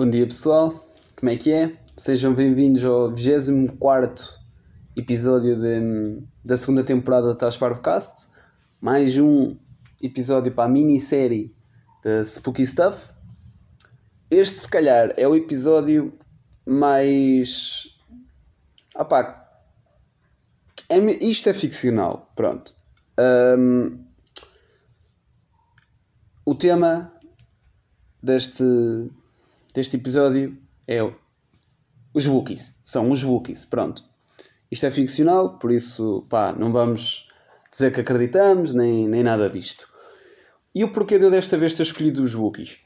Bom dia pessoal, como é que é? Sejam bem-vindos ao 24 episódio de, da segunda temporada da Tasparvcast. Mais um episódio para a minissérie da Spooky Stuff. Este, se calhar, é o episódio mais. Opá, é, isto é ficcional, pronto. Um, o tema deste, deste episódio é os Wookiees. São os Wookiees, pronto. Isto é ficcional, por isso, pá, não vamos dizer que acreditamos, nem, nem nada disto. E o porquê de eu desta vez ter escolhido os Wookiees?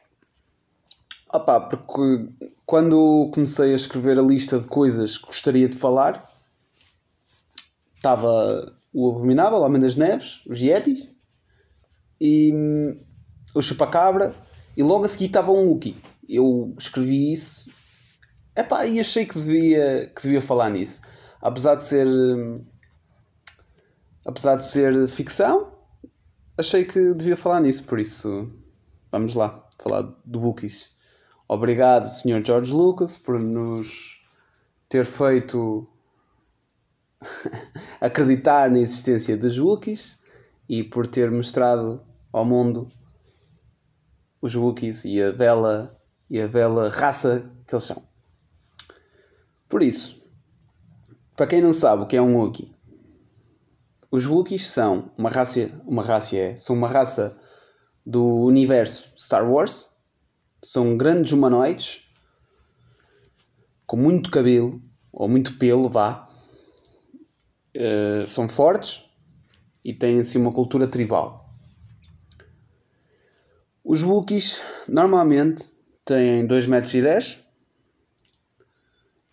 Pá, porque quando comecei a escrever a lista de coisas que gostaria de falar, estava o Abominável, Homem das Neves, os Yetis e hum, o Chupacabra e logo a seguir estava um Wookie. Eu escrevi isso epá, e achei que devia, que devia falar nisso. Apesar de ser. Apesar de ser ficção, achei que devia falar nisso, por isso vamos lá, falar do Wookiees. Obrigado, Sr. George Lucas, por nos ter feito acreditar na existência dos Wookiees e por ter mostrado ao mundo os Wookiees e a bela, e a bela raça que eles são. Por isso, para quem não sabe o que é um Wookiee, os Wookiees são uma raça, uma raça é, são uma raça do universo Star Wars, são grandes humanoides com muito cabelo ou muito pelo, vá. Uh, são fortes e têm assim uma cultura tribal. Os Wookiees normalmente têm 2,10 metros e, dez,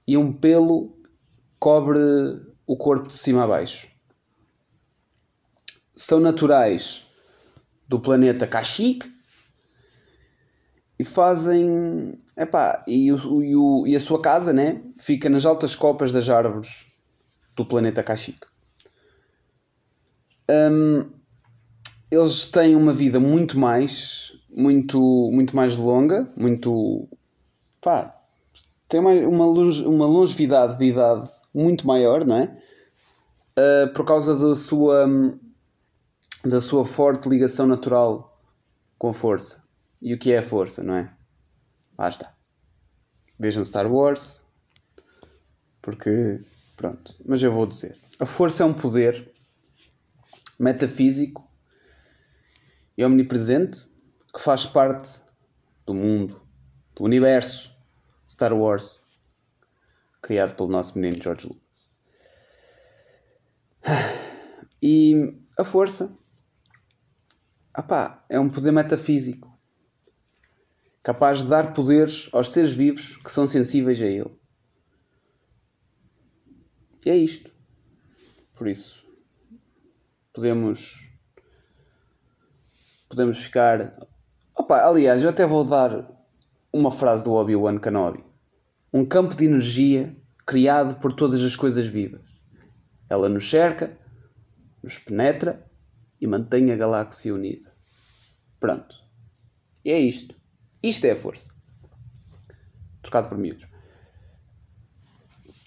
e um pelo cobre o corpo de cima a baixo. São naturais do planeta Kashyyyk e fazem. Epá, e, o, e, o, e a sua casa né, fica nas altas copas das árvores do planeta Kashyyyk. Um, eles têm uma vida muito mais muito, muito mais longa, muito. pá, tem uma, uma, longevidade de idade muito maior, não é? Uh, por causa da sua, da sua forte ligação natural com a força. E o que é a força, não é? Lá está. Vejam Star Wars, porque. Pronto, mas eu vou dizer. A força é um poder metafísico e omnipresente que faz parte do mundo, do universo Star Wars, criado pelo nosso menino George Lucas. E a força apá, é um poder metafísico capaz de dar poderes aos seres vivos que são sensíveis a ele. E é isto. Por isso, podemos podemos ficar Opa, aliás, eu até vou dar uma frase do Obi-Wan Kenobi. Um campo de energia criado por todas as coisas vivas. Ela nos cerca, nos penetra e mantém a galáxia unida. Pronto. E é isto. Isto é a força. Trocado por miúdos.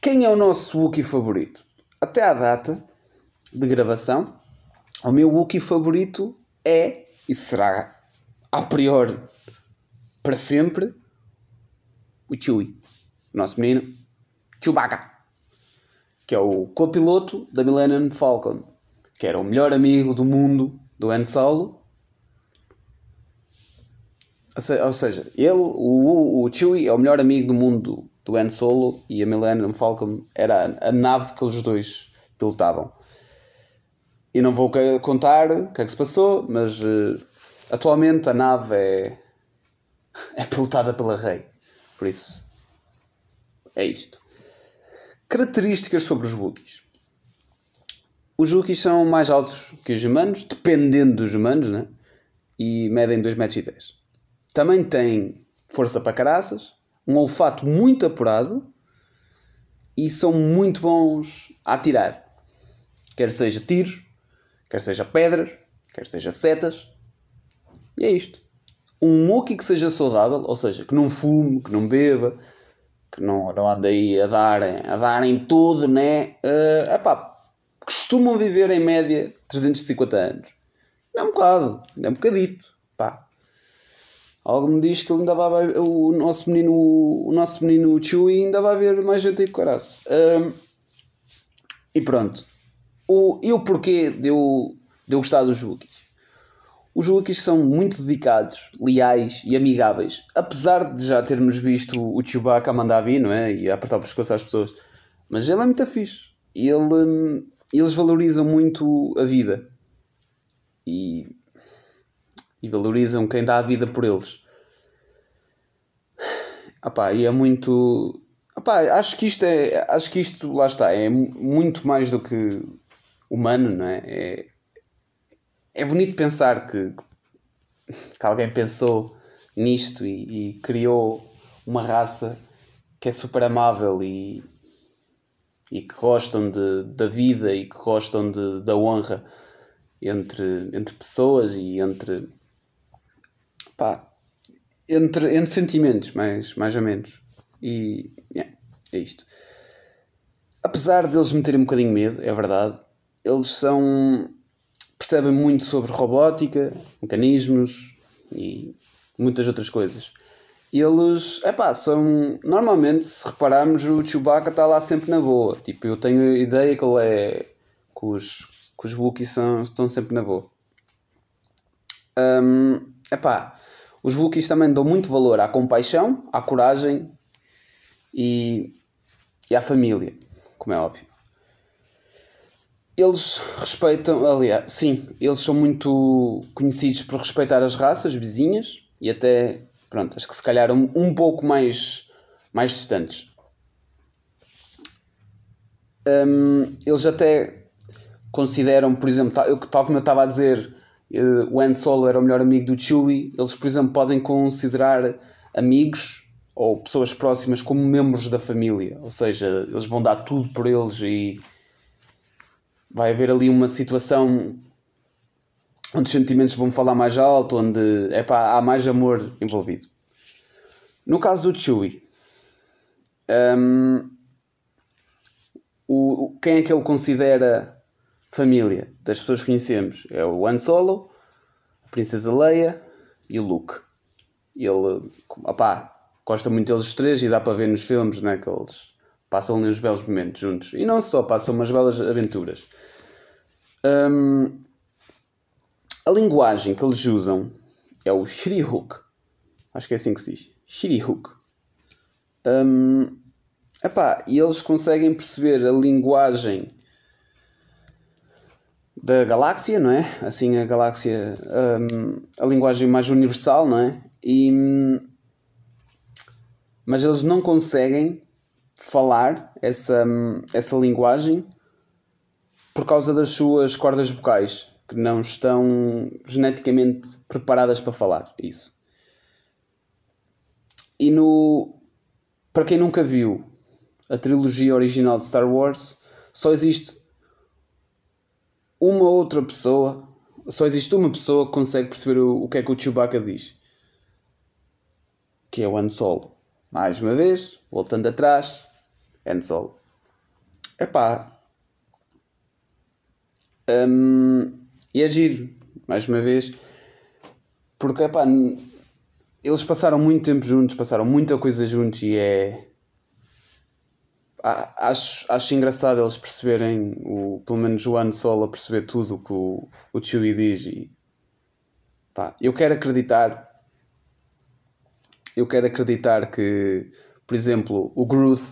Quem é o nosso Wookiee favorito? Até à data de gravação, o meu Wookiee favorito é, e será a priori, para sempre, o Chewie, nosso menino Chewbacca, que é o copiloto da Millennium Falcon, que era o melhor amigo do mundo do Han Solo. Ou seja, ele, o, o Chewie, é o melhor amigo do mundo do Han Solo e a Millennium Falcon era a, nave que os dois pilotavam. E não vou contar o que é que se passou, mas uh, Atualmente a nave é, é pilotada pela Rei. Por isso, é isto. Características sobre os Wookiees. Os Wookiees são mais altos que os humanos, dependendo dos humanos, né? e medem 2,10 metros. Também têm força para caraças, um olfato muito apurado e são muito bons a atirar. Quer seja tiros, quer seja pedras, quer seja setas. E é isto. um Mookie que seja saudável, ou seja, que não fume, que não beba, que não, não ande aí a darem, a darem tudo, né? Uh, epá, costumam viver em média 350 anos. É um bocado, é um bocadito, pá. Algo me diz que ainda vai o nosso menino, o nosso menino Chewie ainda vai ver mais gente aí com caraço. Um, e pronto. O, e o porquê de eu, de eu gostar dos Wookiees? Os Wookiees são muito dedicados, leais e amigáveis. Apesar de já termos visto o Chewbacca a mandar vir, não é? E a apertar o pescoço às pessoas. Mas ele é muito fixe. Ele, hum, eles valorizam muito a vida. E, e valorizam quem dá a vida por eles. Epá, e é muito. Epá, acho que isto é. Acho que isto, lá está, é muito mais do que humano, não é? É, é bonito pensar que, que alguém pensou nisto e, e, criou uma raça que é super amável e, e que gostam de, da vida e que gostam de, da honra entre, entre pessoas e entre pá, entre, entre sentimentos, mais, mais ou menos. E yeah, é isto. Apesar deles me terem um bocadinho medo, é verdade, eles são percebem muito sobre robótica, mecanismos e muitas outras coisas. Eles, é pá, são. Normalmente, se repararmos, o Chewbacca está lá sempre na boa. Tipo, eu tenho a ideia que ele é. que os, que os Wookiees são, estão sempre na boa. Um, pá, os Wookiees também dão muito valor à compaixão, à coragem e, e à família, como é óbvio eles respeitam, aliás, sim, eles são muito conhecidos por respeitar as raças vizinhas e até, pronto, acho que se calhar um, um pouco mais, mais distantes. Um, eles até consideram, por exemplo, tal, tal como eu estava a dizer, uh, o Han Solo era o melhor amigo do Chewie, eles, por exemplo, podem considerar amigos ou pessoas próximas como membros da família, ou seja, eles vão dar tudo por eles e vai haver ali uma situação onde os sentimentos vão falar mais alto, onde epá, há mais amor envolvido. No caso do Chewie, um, o, quem é que ele considera família das pessoas que conhecemos? É o Han Solo, a Princesa Leia e o Luke. Ele opá, gosta muito deles três e dá para ver nos filmes né, que eles passam ali uns belos momentos juntos. E não só, passam umas belas aventuras. Um, a linguagem que eles usam é o Shirihuk. Acho que é assim que se diz. Shirihuk. Um, epá, e eles conseguem perceber a linguagem da galáxia, não é? Assim, a galáxia, um, a linguagem mais universal, não é? E, mas eles não conseguem falar essa, essa linguagem por causa das suas cordas vocais, que não estão geneticamente preparadas para falar isso. E no. Para quem nunca viu a trilogia original de Star Wars, só existe uma outra pessoa, só existe uma pessoa que consegue perceber o, o que é que o Chewbacca diz. Que é o Han Solo. Mais uma vez, voltando atrás, Han Solo. Epá, um, e é giro, mais uma vez, porque epá, eles passaram muito tempo juntos, passaram muita coisa juntos e é. Acho, acho engraçado eles perceberem, o, pelo menos o Han Solo, a perceber tudo que o, o Chewie diz. E, pá, eu quero acreditar. Eu quero acreditar que, por exemplo, o Groot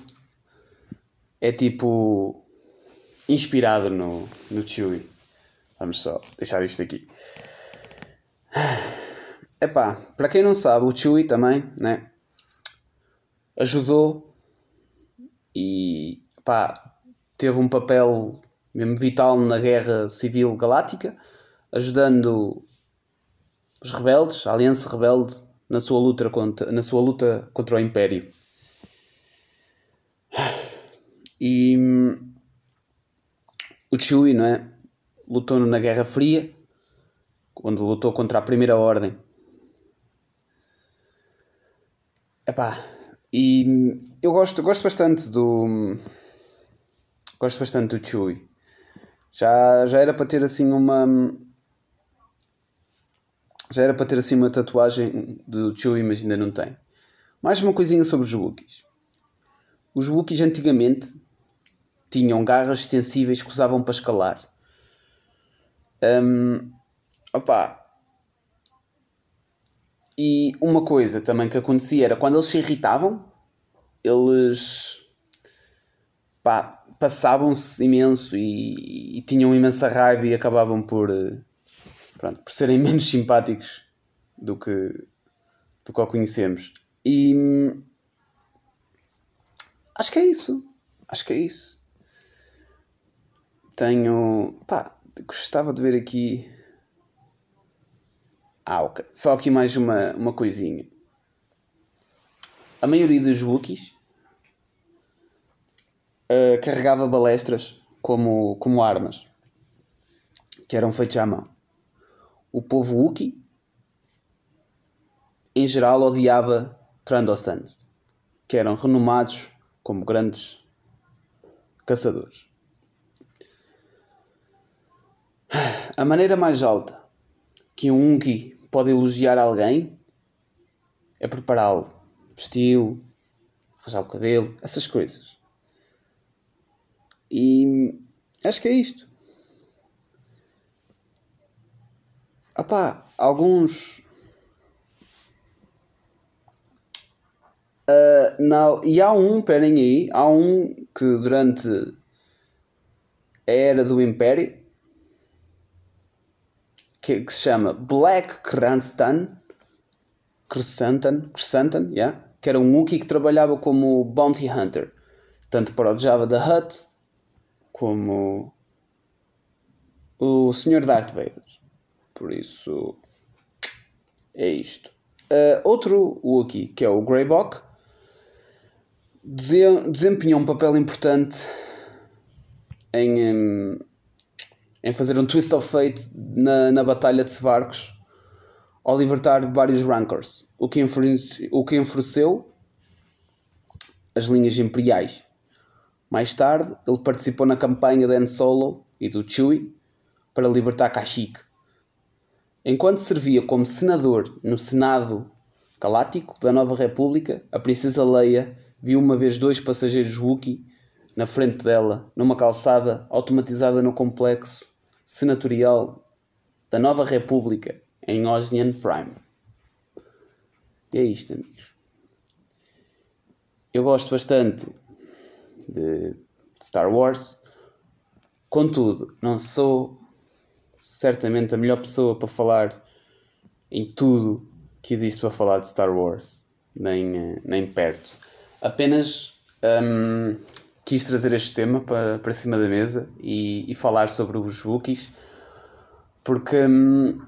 é tipo inspirado no, no Chewie. Vamos só deixar isto aqui. Epá, para quem não sabe, o Chewie também, né? Ajudou e pá, teve um papel mesmo vital na guerra civil galáctica, ajudando os rebeldes, a Aliança Rebelde, na sua luta contra, na sua luta contra o Império. E o Chewie, não é? Lutou na Guerra Fria, quando lutou contra a Primeira Ordem. Epá, e eu gosto, gosto bastante do. Gosto bastante do Chewie. Já, já era para ter assim uma. Já era para ter assim uma tatuagem do Chewie, mas ainda não tem. Mais uma coisinha sobre os Wookiees. Os Wookiees antigamente tinham garras sensíveis que usavam para escalar. Um, opa. E uma coisa também que acontecia era quando eles se irritavam, eles passavam-se imenso e, e, tinham imensa raiva e acabavam por, pronto, por serem menos simpáticos do que, do que conhecemos. E acho que é isso. Acho que é isso. Tenho. pá, gostava de ver aqui. Ah, ok. Só aqui mais uma, uma coisinha. A maioria dos Wookiees uh, carregava balestras como, como armas que eram feitas à mão. O povo Wookiee, em geral, odiava Trandosans, que eram renomados como grandes caçadores. A maneira mais alta que um Wookiee pode elogiar alguém é prepará-lo, vesti-lo, arranjar o cabelo, essas coisas. E acho que é isto. Opá, alguns. Uh, não, e há um, esperem aí, há um que durante a era do Império que, que se chama Black Cranston Crescentan, Crescentan, yeah, que era um Wookiee que trabalhava como Bounty Hunter, tanto para o Java da Hutt como o Sr. Darth Vader. Por isso, é isto. Uh, outro Wookiee, que é o Greybock, desempenhou um papel importante em, em fazer um twist of fate na, na Batalha de Svarcos ao libertar vários Rancors, o que, o que enfureceu as linhas imperiais. Mais tarde, ele participou na campanha de Han Solo e do Chewie para libertar Kashyyyk. Enquanto servia como senador no Senado Galáctico da Nova República, a princesa Leia viu uma vez dois passageiros Wookiee na frente dela, numa calçada automatizada no complexo senatorial da Nova República, em Osnian Prime. E é isto, amigos. Eu gosto bastante de Star Wars. Contudo, não sou certamente a melhor pessoa para falar em tudo que existe para falar de Star Wars, nem, eh, nem perto. Apenas um, quis trazer este tema para, para cima da mesa e, e falar sobre os Wookiees, porque um,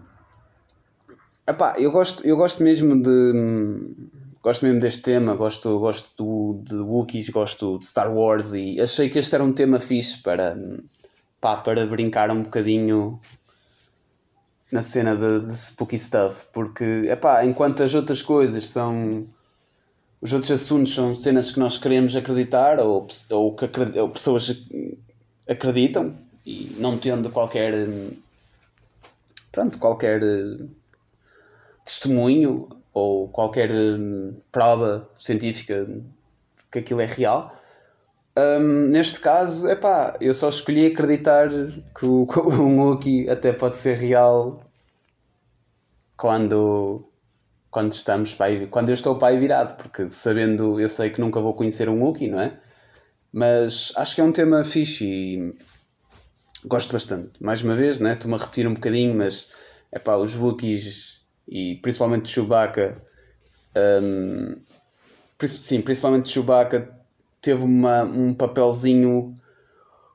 epá, eu, gosto, eu gosto mesmo de gosto mesmo deste tema, gosto, gosto do, de Wookiees, gosto de Star Wars e achei que este era um tema fixe para, pá, para brincar um bocadinho na cena de, de spooky stuff, porque epá, enquanto as outras coisas são os outros assuntos são cenas que nós queremos acreditar ou, ou que ou pessoas acreditam e não tendo qualquer pronto, qualquer testemunho ou qualquer hum, prova científica que aquilo é real. Um, neste caso, é pá, eu só escolhi acreditar que o, o Mookie até pode ser real quando, quando estamos pai, quando eu estou pai virado, porque sabendo, eu sei que nunca vou conhecer um Wookiee, não é? Mas acho que é um tema fixe e gosto bastante. Mais uma vez, né? Estou-me a repetir um bocadinho, mas é pá, os Wookiees e principalmente Chewbacca, um, sim, principalmente Chewbacca teve uma, um papelzinho,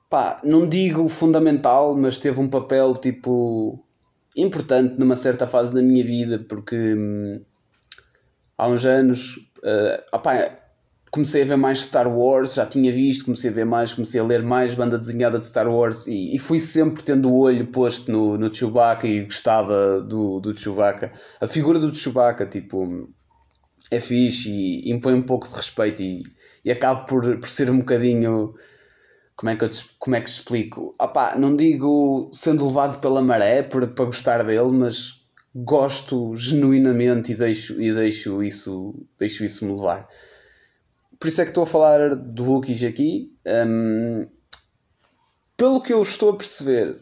pá, não digo fundamental, mas teve um papel tipo importante numa certa fase da minha vida, porque hum, há uns anos, uh, opá, comecei a ver mais Star Wars, já tinha visto, comecei a ver mais, comecei a ler mais banda desenhada de Star Wars e, e fui sempre tendo o olho posto no, no Chewbacca e gostava do, do Chewbacca. A figura do Chewbacca, tipo, é fixe e impõe um pouco de respeito e, e acabo por, por ser um bocadinho. Como é que eu te, como é que explico? Opá, não digo sendo levado pela maré para gostar dele, mas gosto genuinamente e deixo, e deixo, isso, deixo isso me levar. Por isso é que estou a falar do Wookiees aqui. Um, pelo que eu estou a perceber,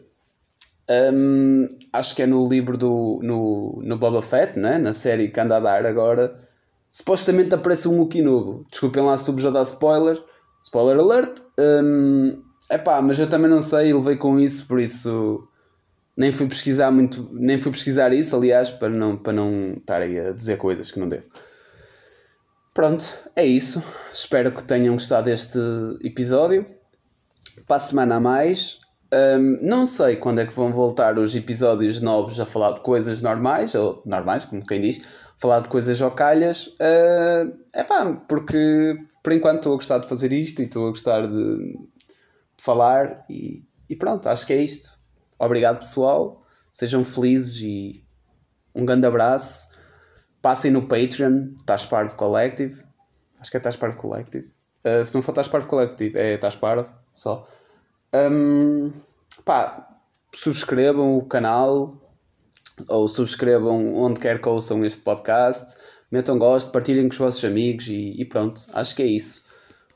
um, acho que é no livro do no, no Boba Fett, né? na série que anda a dar agora. Supostamente aparece um Wookiee novo. Desculpem lá se estou a dar spoiler. Spoiler alert. Um, epá, mas eu também não sei, levei com isso, por isso nem fui pesquisar muito, nem fui pesquisar isso, aliás, para não, para não estar aí a dizer coisas que não devo. Pronto, é isso. Espero que tenham gostado deste episódio. Para a semana a mais. Um, não sei quando é que vão voltar os episódios novos a falar de coisas normais, ou normais, como quem diz, falar de coisas ocalhas. Uh, é pá, porque por enquanto estou a gostar de fazer isto e estou a gostar de falar e, e pronto, acho que é isto. Obrigado pessoal, sejam felizes e um grande abraço. Passem no Patreon, Tasparvo Collective. Acho que é Tasparvo Collective. Uh, se não for Tasparvo Collective, é Tasparvo só. Um, pá, subscrevam o canal ou subscrevam onde quer que ouçam este podcast. Metam gosto, partilhem com os vossos amigos e, e pronto. Acho que é isso.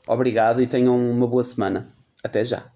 Obrigado e tenham uma boa semana. Até já.